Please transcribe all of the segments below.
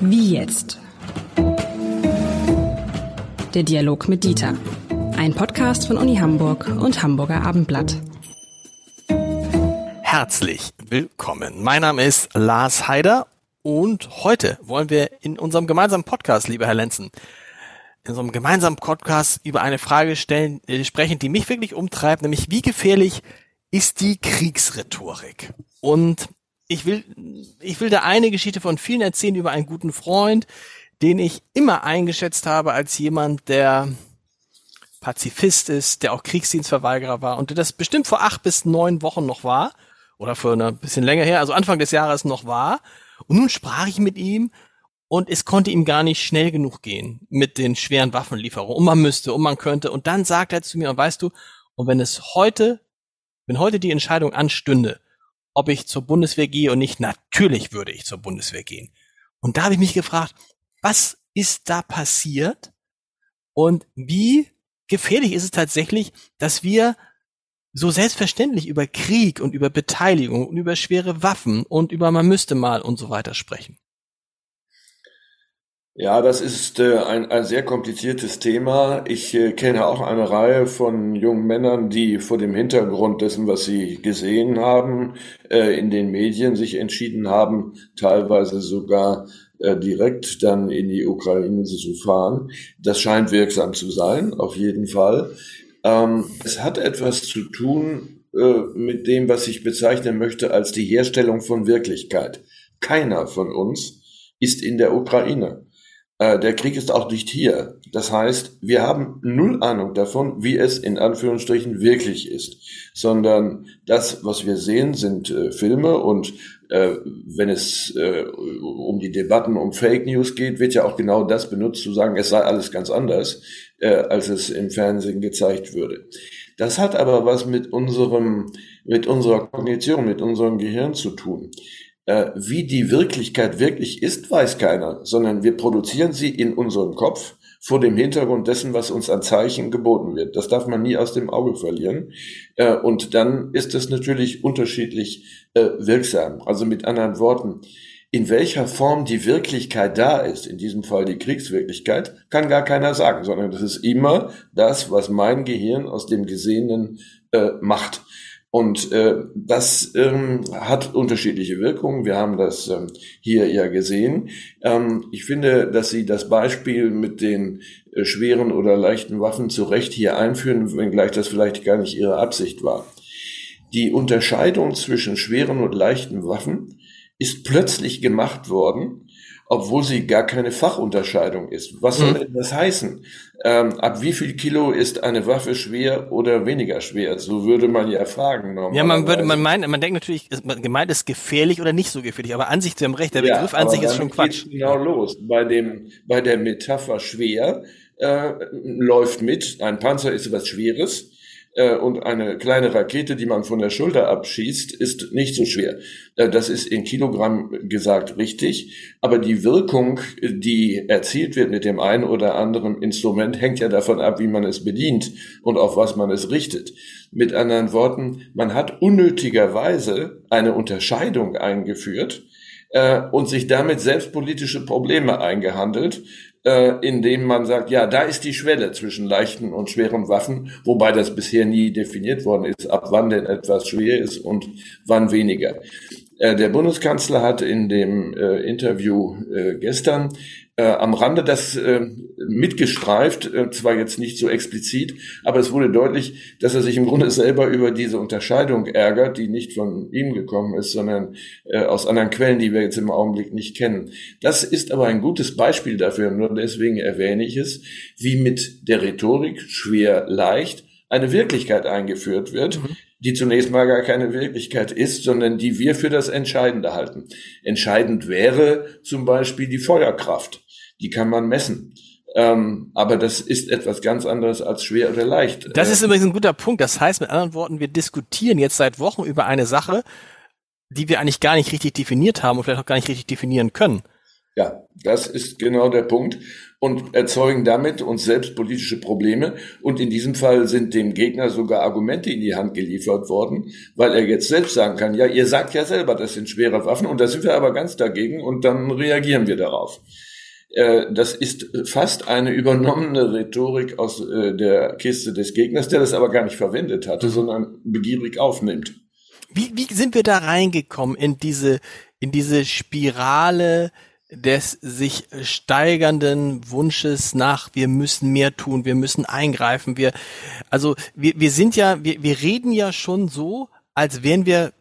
Wie jetzt? Der Dialog mit Dieter. Ein Podcast von Uni Hamburg und Hamburger Abendblatt. Herzlich willkommen. Mein Name ist Lars Heider und heute wollen wir in unserem gemeinsamen Podcast, lieber Herr Lenzen, in unserem gemeinsamen Podcast über eine Frage stellen, äh, sprechen, die mich wirklich umtreibt, nämlich wie gefährlich ist die Kriegsrhetorik? Und ich will, ich will da eine Geschichte von vielen erzählen über einen guten Freund, den ich immer eingeschätzt habe als jemand, der Pazifist ist, der auch Kriegsdienstverweigerer war und der das bestimmt vor acht bis neun Wochen noch war oder vor ein bisschen länger her, also Anfang des Jahres noch war. Und nun sprach ich mit ihm und es konnte ihm gar nicht schnell genug gehen mit den schweren Waffenlieferungen. Und man müsste und man könnte. Und dann sagt er zu mir, und weißt du, und wenn es heute, wenn heute die Entscheidung anstünde, ob ich zur Bundeswehr gehe und nicht, natürlich würde ich zur Bundeswehr gehen. Und da habe ich mich gefragt, was ist da passiert und wie gefährlich ist es tatsächlich, dass wir so selbstverständlich über Krieg und über Beteiligung und über schwere Waffen und über man müsste mal und so weiter sprechen. Ja, das ist äh, ein, ein sehr kompliziertes Thema. Ich äh, kenne auch eine Reihe von jungen Männern, die vor dem Hintergrund dessen, was sie gesehen haben, äh, in den Medien sich entschieden haben, teilweise sogar äh, direkt dann in die Ukraine zu fahren. Das scheint wirksam zu sein, auf jeden Fall. Ähm, es hat etwas zu tun äh, mit dem, was ich bezeichnen möchte als die Herstellung von Wirklichkeit. Keiner von uns ist in der Ukraine. Äh, der Krieg ist auch nicht hier. Das heißt, wir haben null Ahnung davon, wie es in Anführungsstrichen wirklich ist, sondern das, was wir sehen, sind äh, Filme und äh, wenn es äh, um die Debatten um Fake News geht, wird ja auch genau das benutzt, zu sagen, es sei alles ganz anders, äh, als es im Fernsehen gezeigt würde. Das hat aber was mit unserem, mit unserer Kognition, mit unserem Gehirn zu tun. Äh, wie die Wirklichkeit wirklich ist, weiß keiner, sondern wir produzieren sie in unserem Kopf vor dem Hintergrund dessen, was uns an Zeichen geboten wird. Das darf man nie aus dem Auge verlieren. Äh, und dann ist es natürlich unterschiedlich äh, wirksam. Also mit anderen Worten, in welcher Form die Wirklichkeit da ist, in diesem Fall die Kriegswirklichkeit, kann gar keiner sagen, sondern das ist immer das, was mein Gehirn aus dem Gesehenen macht. Und äh, das ähm, hat unterschiedliche Wirkungen. Wir haben das ähm, hier ja gesehen. Ähm, ich finde, dass Sie das Beispiel mit den äh, schweren oder leichten Waffen zu Recht hier einführen, wenngleich das vielleicht gar nicht Ihre Absicht war. Die Unterscheidung zwischen schweren und leichten Waffen ist plötzlich gemacht worden, obwohl sie gar keine Fachunterscheidung ist. Was soll mhm. denn das heißen? Ähm, ab wie viel Kilo ist eine Waffe schwer oder weniger schwer? So würde man ja fragen. Ja, man würde, man meint, man denkt natürlich, gemeint ist gefährlich oder nicht so gefährlich, aber an sich, Sie haben recht, der Begriff ja, an sich ist schon Quatsch. Genau los. Bei dem, bei der Metapher schwer, äh, läuft mit, ein Panzer ist was Schweres, äh, und eine kleine Rakete, die man von der Schulter abschießt, ist nicht so schwer. Äh, das ist in Kilogramm gesagt richtig, aber die Wirkung, die erzielt wird mit dem einen oder anderen Instrument, hängt ja davon ab, wie man es bedient und auf was man es richtet. Mit anderen Worten, man hat unnötigerweise eine Unterscheidung eingeführt, äh, und sich damit selbst politische Probleme eingehandelt, äh, indem man sagt, ja, da ist die Schwelle zwischen leichten und schweren Waffen, wobei das bisher nie definiert worden ist, ab wann denn etwas schwer ist und wann weniger. Äh, der Bundeskanzler hat in dem äh, Interview äh, gestern äh, am Rande das äh, mitgestreift, äh, zwar jetzt nicht so explizit, aber es wurde deutlich, dass er sich im Grunde selber über diese Unterscheidung ärgert, die nicht von ihm gekommen ist, sondern äh, aus anderen Quellen, die wir jetzt im Augenblick nicht kennen. Das ist aber ein gutes Beispiel dafür, nur deswegen erwähne ich es, wie mit der Rhetorik schwer leicht eine Wirklichkeit eingeführt wird, mhm die zunächst mal gar keine Wirklichkeit ist, sondern die wir für das Entscheidende halten. Entscheidend wäre zum Beispiel die Feuerkraft. Die kann man messen. Ähm, aber das ist etwas ganz anderes als schwer oder leicht. Das ist übrigens ein guter Punkt. Das heißt mit anderen Worten, wir diskutieren jetzt seit Wochen über eine Sache, die wir eigentlich gar nicht richtig definiert haben und vielleicht auch gar nicht richtig definieren können. Ja. das ist genau der Punkt und erzeugen damit uns selbst politische Probleme. Und in diesem Fall sind dem Gegner sogar Argumente in die Hand geliefert worden, weil er jetzt selbst sagen kann, ja, ihr sagt ja selber, das sind schwere Waffen und da sind wir aber ganz dagegen und dann reagieren wir darauf. Äh, das ist fast eine übernommene Rhetorik aus äh, der Kiste des Gegners, der das aber gar nicht verwendet hatte, sondern begierig aufnimmt. Wie, wie sind wir da reingekommen in diese, in diese Spirale des sich steigernden Wunsches nach, wir müssen mehr tun, wir müssen eingreifen, wir, also wir, wir sind ja, wir, wir reden ja schon so, als wären wir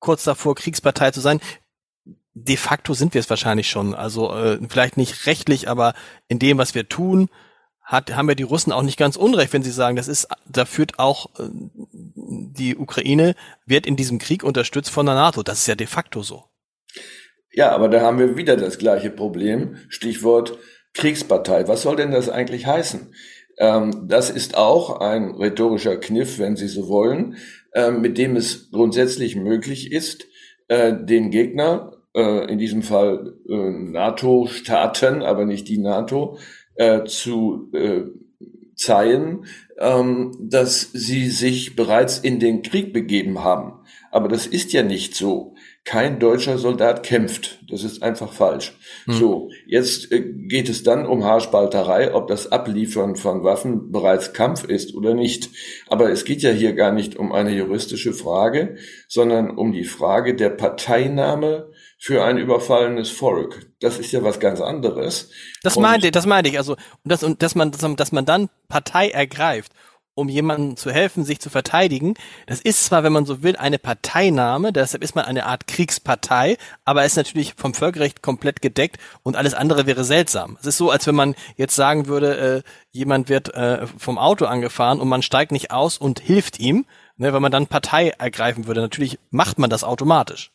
kurz davor, Kriegspartei zu sein. De facto sind wir es wahrscheinlich schon. Also äh, vielleicht nicht rechtlich, aber in dem, was wir tun, hat, haben ja die Russen auch nicht ganz unrecht, wenn sie sagen, das ist, da führt auch äh, die Ukraine wird in diesem Krieg unterstützt von der NATO. Das ist ja de facto so. Ja, aber da haben wir wieder das gleiche Problem. Stichwort Kriegspartei. Was soll denn das eigentlich heißen? Ähm, das ist auch ein rhetorischer Kniff, wenn Sie so wollen, äh, mit dem es grundsätzlich möglich ist, äh, den Gegner, äh, in diesem Fall äh, NATO-Staaten, aber nicht die NATO, äh, zu äh, zeigen, ähm, dass sie sich bereits in den Krieg begeben haben. Aber das ist ja nicht so kein deutscher Soldat kämpft. Das ist einfach falsch. Hm. So, jetzt äh, geht es dann um Haarspalterei, ob das Abliefern von Waffen bereits Kampf ist oder nicht. Aber es geht ja hier gar nicht um eine juristische Frage, sondern um die Frage der Parteinahme für ein überfallenes Volk. Das ist ja was ganz anderes. Das meinte, das meinte ich. Also, dass, dass man, dass man dann Partei ergreift um jemandem zu helfen, sich zu verteidigen. Das ist zwar, wenn man so will, eine Parteinahme, deshalb ist man eine Art Kriegspartei, aber ist natürlich vom Völkerrecht komplett gedeckt und alles andere wäre seltsam. Es ist so, als wenn man jetzt sagen würde, äh, jemand wird äh, vom Auto angefahren und man steigt nicht aus und hilft ihm, ne, weil man dann Partei ergreifen würde. Natürlich macht man das automatisch.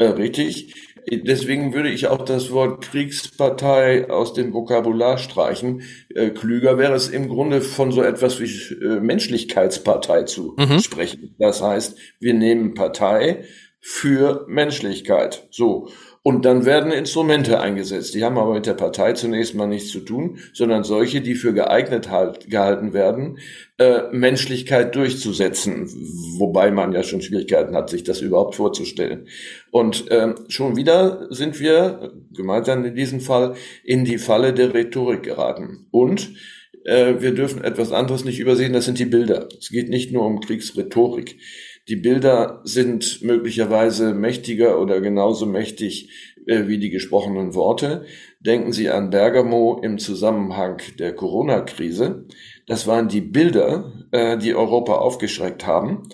Äh, richtig. Deswegen würde ich auch das Wort Kriegspartei aus dem Vokabular streichen. Äh, klüger wäre es im Grunde von so etwas wie äh, Menschlichkeitspartei zu mhm. sprechen. Das heißt, wir nehmen Partei für Menschlichkeit. So. Und dann werden Instrumente eingesetzt. Die haben aber mit der Partei zunächst mal nichts zu tun, sondern solche, die für geeignet halt, gehalten werden, äh, Menschlichkeit durchzusetzen. Wobei man ja schon Schwierigkeiten hat, sich das überhaupt vorzustellen. Und ähm, schon wieder sind wir, gemeinsam in diesem Fall, in die Falle der Rhetorik geraten. Und äh, wir dürfen etwas anderes nicht übersehen, das sind die Bilder. Es geht nicht nur um Kriegsrhetorik. Die Bilder sind möglicherweise mächtiger oder genauso mächtig äh, wie die gesprochenen Worte. Denken Sie an Bergamo im Zusammenhang der Corona-Krise. Das waren die Bilder, äh, die Europa aufgeschreckt haben,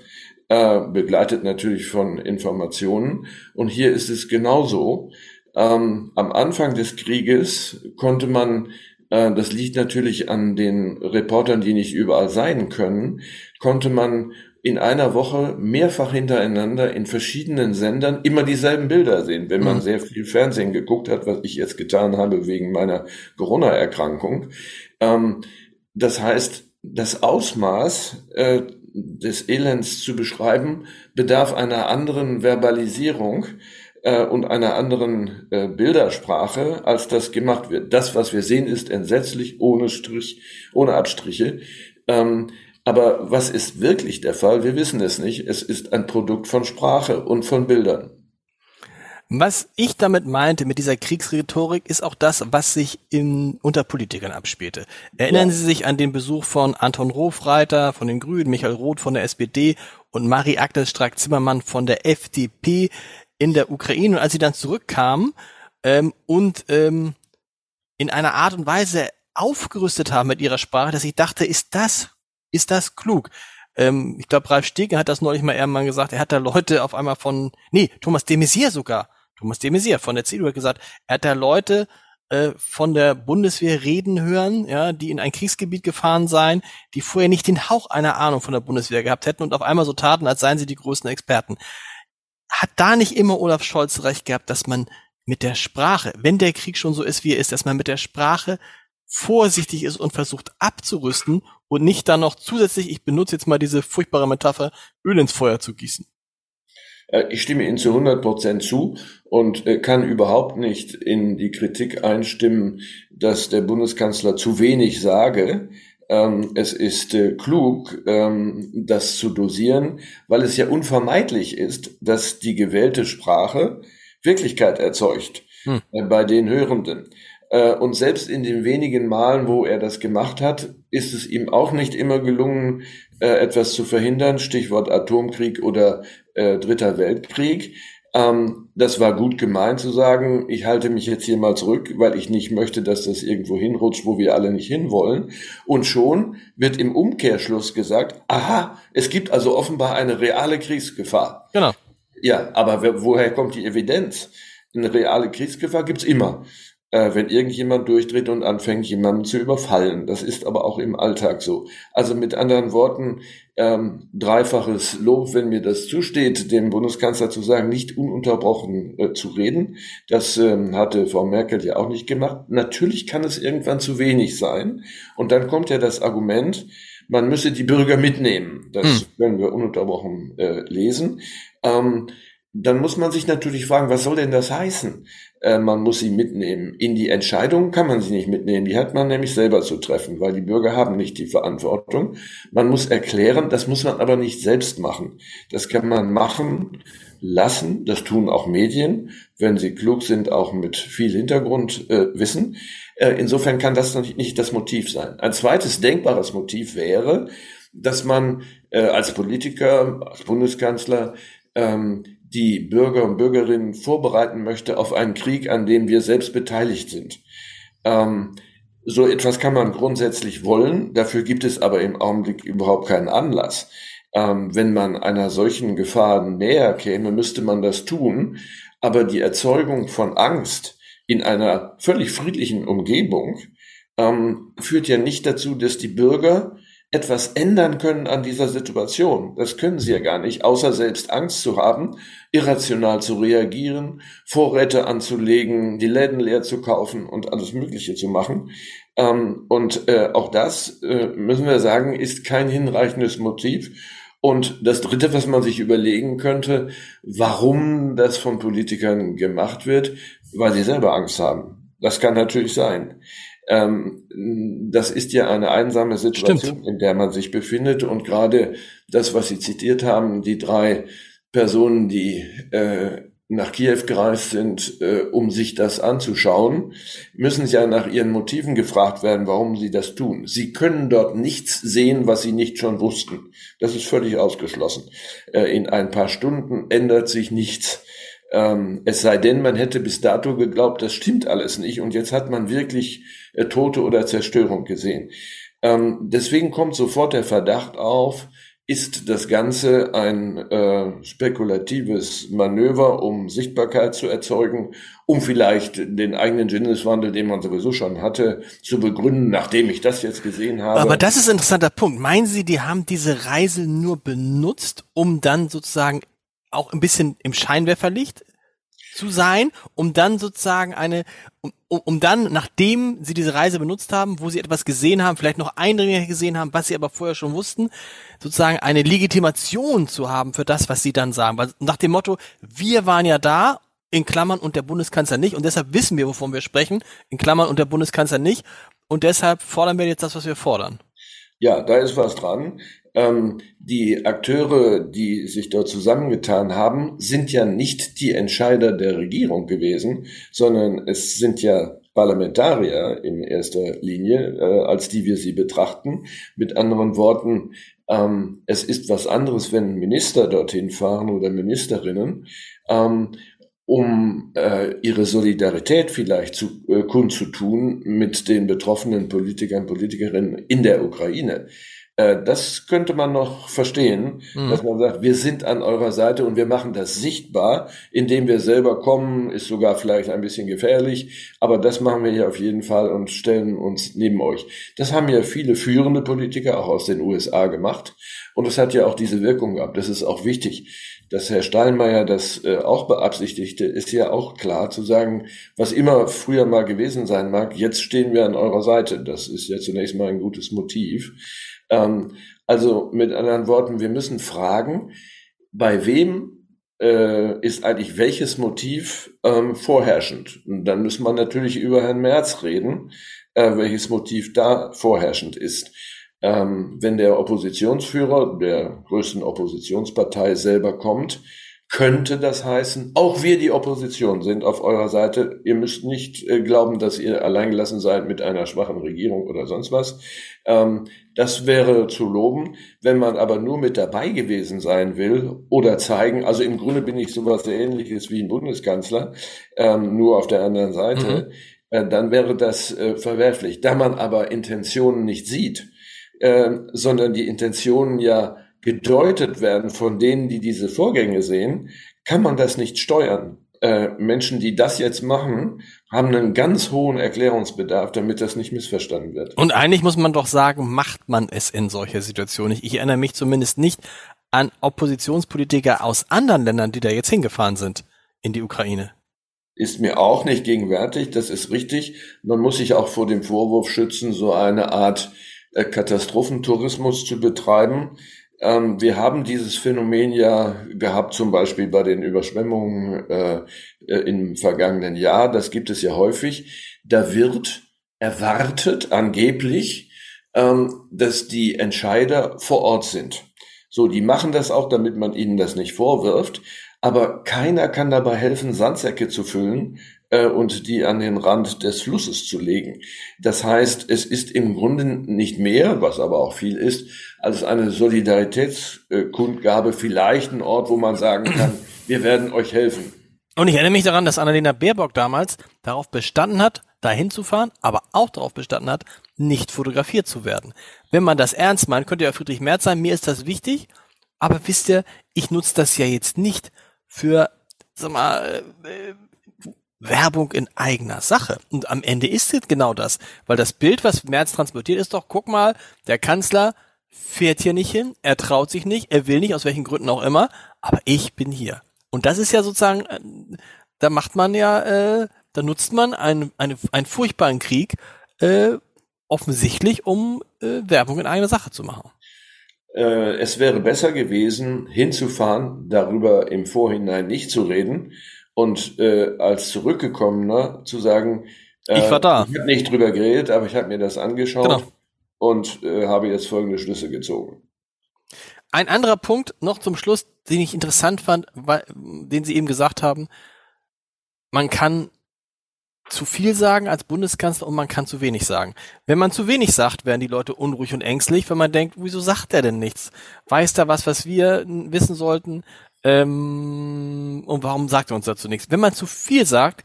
äh, begleitet natürlich von Informationen. Und hier ist es genauso. Ähm, am Anfang des Krieges konnte man äh, das liegt natürlich an den Reportern, die nicht überall sein können, konnte man in einer Woche mehrfach hintereinander in verschiedenen Sendern immer dieselben Bilder sehen, wenn man mhm. sehr viel Fernsehen geguckt hat, was ich jetzt getan habe wegen meiner Corona-Erkrankung. Ähm, das heißt, das Ausmaß äh, des Elends zu beschreiben, bedarf einer anderen Verbalisierung äh, und einer anderen äh, Bildersprache, als das gemacht wird. Das, was wir sehen, ist entsetzlich, ohne Strich, ohne Abstriche. Ähm, aber was ist wirklich der Fall? Wir wissen es nicht. Es ist ein Produkt von Sprache und von Bildern. Was ich damit meinte, mit dieser Kriegsrhetorik, ist auch das, was sich in, unter Politikern abspielte. Erinnern ja. Sie sich an den Besuch von Anton Rofreiter von den Grünen, Michael Roth von der SPD und Marie-Agnes Strack-Zimmermann von der FDP in der Ukraine. Und als sie dann zurückkamen ähm, und ähm, in einer Art und Weise aufgerüstet haben mit ihrer Sprache, dass ich dachte, ist das ist das klug? Ähm, ich glaube, Ralf Stegen hat das neulich mal irgendwann gesagt. Er hat da Leute auf einmal von, nee, Thomas de Maizière sogar. Thomas de Maizière von der CDU hat gesagt, er hat da Leute äh, von der Bundeswehr reden hören, ja, die in ein Kriegsgebiet gefahren seien, die vorher nicht den Hauch einer Ahnung von der Bundeswehr gehabt hätten und auf einmal so taten, als seien sie die größten Experten. Hat da nicht immer Olaf Scholz recht gehabt, dass man mit der Sprache, wenn der Krieg schon so ist, wie er ist, dass man mit der Sprache vorsichtig ist und versucht abzurüsten und nicht dann noch zusätzlich, ich benutze jetzt mal diese furchtbare Metapher, Öl ins Feuer zu gießen. Äh, ich stimme Ihnen zu 100 Prozent zu. und äh, kann überhaupt nicht in die Kritik einstimmen, dass der Bundeskanzler zu wenig sage. Ähm, es ist äh, klug, ähm, das zu dosieren, weil es ja unvermeidlich ist, dass die gewählte Sprache Wirklichkeit erzeugt hm. bei den Hörenden. Äh, und selbst in den wenigen Malen, wo er das gemacht hat, ist es ihm auch nicht immer gelungen, äh, etwas zu verhindern. Stichwort Atomkrieg oder äh, Dritter Weltkrieg. Ähm, das war gut gemeint zu sagen, ich halte mich jetzt hier mal zurück, weil ich nicht möchte, dass das irgendwo hinrutscht, wo wir alle nicht hinwollen. Und schon wird im Umkehrschluss gesagt, aha, es gibt also offenbar eine reale Kriegsgefahr. Genau. Ja, aber woher kommt die Evidenz? Eine reale Kriegsgefahr gibt's immer äh, wenn irgendjemand durchdreht und anfängt, jemanden zu überfallen. Das ist aber auch im Alltag so. Also mit anderen Worten, ähm, dreifaches Lob, wenn mir das zusteht, dem Bundeskanzler zu sagen, nicht ununterbrochen äh, zu reden. Das ähm, hatte Frau Merkel ja auch nicht gemacht. Natürlich kann es irgendwann zu wenig sein. Und dann kommt ja das Argument, man müsse die Bürger mitnehmen. Das hm. können wir ununterbrochen äh, lesen. Ähm, dann muss man sich natürlich fragen, was soll denn das heißen? Äh, man muss sie mitnehmen. In die Entscheidungen kann man sie nicht mitnehmen. Die hat man nämlich selber zu treffen, weil die Bürger haben nicht die Verantwortung. Man muss erklären, das muss man aber nicht selbst machen. Das kann man machen lassen. Das tun auch Medien, wenn sie klug sind, auch mit viel Hintergrundwissen. Äh, äh, insofern kann das nicht das Motiv sein. Ein zweites denkbares Motiv wäre, dass man äh, als Politiker, als Bundeskanzler ähm, die Bürger und Bürgerinnen vorbereiten möchte auf einen Krieg, an dem wir selbst beteiligt sind. Ähm, so etwas kann man grundsätzlich wollen, dafür gibt es aber im Augenblick überhaupt keinen Anlass. Ähm, wenn man einer solchen Gefahr näher käme, müsste man das tun, aber die Erzeugung von Angst in einer völlig friedlichen Umgebung ähm, führt ja nicht dazu, dass die Bürger etwas ändern können an dieser Situation. Das können sie ja gar nicht, außer selbst Angst zu haben, irrational zu reagieren, Vorräte anzulegen, die Läden leer zu kaufen und alles Mögliche zu machen. Ähm, und äh, auch das, äh, müssen wir sagen, ist kein hinreichendes Motiv. Und das Dritte, was man sich überlegen könnte, warum das von Politikern gemacht wird, weil sie selber Angst haben. Das kann natürlich sein. Ähm, das ist ja eine einsame Situation, Stimmt. in der man sich befindet. Und gerade das, was Sie zitiert haben, die drei Personen, die äh, nach Kiew gereist sind, äh, um sich das anzuschauen, müssen ja nach ihren Motiven gefragt werden, warum sie das tun. Sie können dort nichts sehen, was sie nicht schon wussten. Das ist völlig ausgeschlossen. Äh, in ein paar Stunden ändert sich nichts. Ähm, es sei denn, man hätte bis dato geglaubt, das stimmt alles nicht und jetzt hat man wirklich äh, Tote oder Zerstörung gesehen. Ähm, deswegen kommt sofort der Verdacht auf, ist das Ganze ein äh, spekulatives Manöver, um Sichtbarkeit zu erzeugen, um vielleicht den eigenen Sinneswandel, den man sowieso schon hatte, zu begründen, nachdem ich das jetzt gesehen habe. Aber das ist ein interessanter Punkt. Meinen Sie, die haben diese Reise nur benutzt, um dann sozusagen auch ein bisschen im Scheinwerferlicht zu sein, um dann sozusagen eine, um, um dann, nachdem sie diese Reise benutzt haben, wo sie etwas gesehen haben, vielleicht noch eindringlicher gesehen haben, was sie aber vorher schon wussten, sozusagen eine Legitimation zu haben für das, was sie dann sagen. Weil nach dem Motto, wir waren ja da, in Klammern und der Bundeskanzler nicht, und deshalb wissen wir, wovon wir sprechen, in Klammern und der Bundeskanzler nicht, und deshalb fordern wir jetzt das, was wir fordern. Ja, da ist was dran. Ähm, die Akteure, die sich dort zusammengetan haben, sind ja nicht die Entscheider der Regierung gewesen, sondern es sind ja Parlamentarier in erster Linie, äh, als die wir sie betrachten. Mit anderen Worten, ähm, es ist was anderes, wenn Minister dorthin fahren oder Ministerinnen, ähm, um äh, ihre Solidarität vielleicht zu, äh, kundzutun mit den betroffenen Politikern, Politikerinnen in der Ukraine. Äh, das könnte man noch verstehen, mhm. dass man sagt, wir sind an eurer Seite und wir machen das sichtbar, indem wir selber kommen, ist sogar vielleicht ein bisschen gefährlich, aber das machen wir hier auf jeden Fall und stellen uns neben euch. Das haben ja viele führende Politiker auch aus den USA gemacht und es hat ja auch diese Wirkung gehabt. Das ist auch wichtig. Dass Herr Steinmeier das äh, auch beabsichtigte, ist ja auch klar zu sagen, was immer früher mal gewesen sein mag, jetzt stehen wir an eurer Seite. Das ist ja zunächst mal ein gutes Motiv. Ähm, also mit anderen Worten, wir müssen fragen, bei wem äh, ist eigentlich welches Motiv ähm, vorherrschend? Und dann muss man natürlich über Herrn Merz reden, äh, welches Motiv da vorherrschend ist. Ähm, wenn der Oppositionsführer der größten Oppositionspartei selber kommt, könnte das heißen, auch wir die Opposition sind auf eurer Seite. Ihr müsst nicht äh, glauben, dass ihr alleingelassen seid mit einer schwachen Regierung oder sonst was. Ähm, das wäre zu loben. Wenn man aber nur mit dabei gewesen sein will oder zeigen, also im Grunde bin ich sowas ähnliches wie ein Bundeskanzler, ähm, nur auf der anderen Seite, mhm. äh, dann wäre das äh, verwerflich. Da man aber Intentionen nicht sieht, äh, sondern die Intentionen ja gedeutet werden von denen, die diese Vorgänge sehen, kann man das nicht steuern. Äh, Menschen, die das jetzt machen, haben einen ganz hohen Erklärungsbedarf, damit das nicht missverstanden wird. Und eigentlich muss man doch sagen, macht man es in solcher Situation nicht. Ich erinnere mich zumindest nicht an Oppositionspolitiker aus anderen Ländern, die da jetzt hingefahren sind in die Ukraine. Ist mir auch nicht gegenwärtig, das ist richtig. Man muss sich auch vor dem Vorwurf schützen, so eine Art äh, Katastrophentourismus zu betreiben. Ähm, wir haben dieses Phänomen ja gehabt, zum Beispiel bei den Überschwemmungen äh, äh, im vergangenen Jahr. Das gibt es ja häufig. Da wird erwartet, angeblich, ähm, dass die Entscheider vor Ort sind. So, die machen das auch, damit man ihnen das nicht vorwirft. Aber keiner kann dabei helfen, Sandsäcke zu füllen, äh, und die an den Rand des Flusses zu legen. Das heißt, es ist im Grunde nicht mehr, was aber auch viel ist, als eine Solidaritätskundgabe, vielleicht ein Ort, wo man sagen kann, wir werden euch helfen. Und ich erinnere mich daran, dass Annalena Baerbock damals darauf bestanden hat, dahin zu fahren, aber auch darauf bestanden hat, nicht fotografiert zu werden. Wenn man das ernst meint, könnte ja Friedrich Merz sein, mir ist das wichtig, aber wisst ihr, ich nutze das ja jetzt nicht für, sag mal, äh, Werbung in eigener Sache. Und am Ende ist es genau das. Weil das Bild, was Merz transportiert, ist doch, guck mal, der Kanzler fährt hier nicht hin, er traut sich nicht, er will nicht, aus welchen Gründen auch immer, aber ich bin hier. Und das ist ja sozusagen, äh, da macht man ja, äh, da nutzt man einen, eine, einen furchtbaren Krieg äh, offensichtlich, um äh, Werbung in eigener Sache zu machen. Äh, es wäre besser gewesen, hinzufahren, darüber im Vorhinein nicht zu reden, und äh, als Zurückgekommener zu sagen, äh, ich war da. Ich habe nicht drüber geredet, aber ich habe mir das angeschaut genau. und äh, habe jetzt folgende Schlüsse gezogen. Ein anderer Punkt noch zum Schluss, den ich interessant fand, weil, den Sie eben gesagt haben, man kann zu viel sagen als Bundeskanzler und man kann zu wenig sagen. Wenn man zu wenig sagt, werden die Leute unruhig und ängstlich, wenn man denkt, wieso sagt er denn nichts? Weiß da was, was wir wissen sollten? Ähm, und warum sagt er uns dazu nichts? Wenn man zu viel sagt,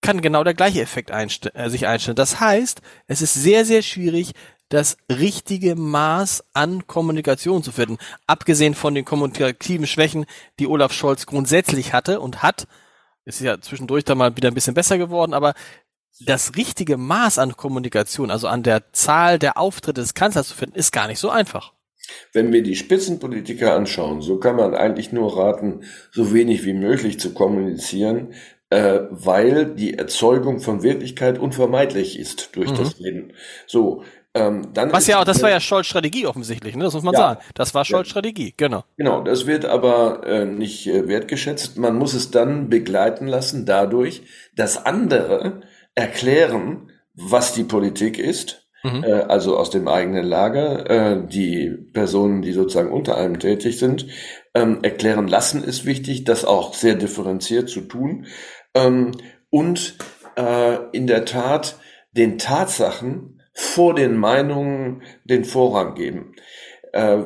kann genau der gleiche Effekt einst äh, sich einstellen. Das heißt, es ist sehr, sehr schwierig, das richtige Maß an Kommunikation zu finden. Abgesehen von den kommunikativen Schwächen, die Olaf Scholz grundsätzlich hatte und hat, ist ja zwischendurch da mal wieder ein bisschen besser geworden, aber das richtige Maß an Kommunikation, also an der Zahl der Auftritte des Kanzlers zu finden, ist gar nicht so einfach. Wenn wir die Spitzenpolitiker anschauen, so kann man eigentlich nur raten, so wenig wie möglich zu kommunizieren, äh, weil die Erzeugung von Wirklichkeit unvermeidlich ist durch mhm. das Reden. So, ähm, dann Was ja, das war ja Scholz Strategie offensichtlich, ne? das muss man ja, sagen. Das war Scholz ja. Strategie, genau. Genau, das wird aber äh, nicht äh, wertgeschätzt. Man muss es dann begleiten lassen dadurch, dass andere erklären, was die Politik ist Mhm. Äh, also aus dem eigenen Lager, äh, die Personen, die sozusagen unter einem tätig sind, ähm, erklären lassen, ist wichtig, das auch sehr differenziert zu tun. Ähm, und äh, in der Tat den Tatsachen vor den Meinungen den Vorrang geben. Äh,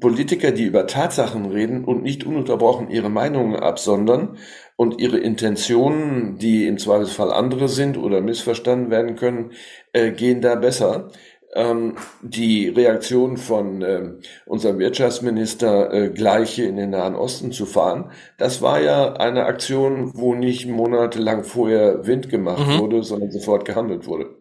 Politiker, die über Tatsachen reden und nicht ununterbrochen ihre Meinungen absondern und ihre Intentionen, die im Zweifelsfall andere sind oder missverstanden werden können, äh, gehen da besser. Ähm, die Reaktion von äh, unserem Wirtschaftsminister, äh, gleiche in den Nahen Osten zu fahren, das war ja eine Aktion, wo nicht monatelang vorher Wind gemacht mhm. wurde, sondern sofort gehandelt wurde.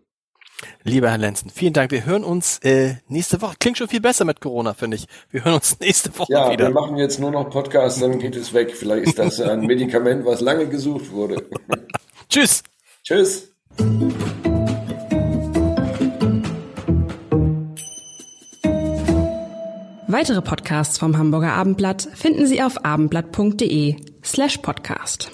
Lieber Herr Lenzen, vielen Dank. Wir hören uns äh, nächste Woche. Klingt schon viel besser mit Corona, finde ich. Wir hören uns nächste Woche ja, wieder. Ja, wir machen jetzt nur noch Podcasts, dann geht es weg. Vielleicht ist das ein Medikament, was lange gesucht wurde. Tschüss. Tschüss. Weitere Podcasts vom Hamburger Abendblatt finden Sie auf abendblatt.de slash podcast.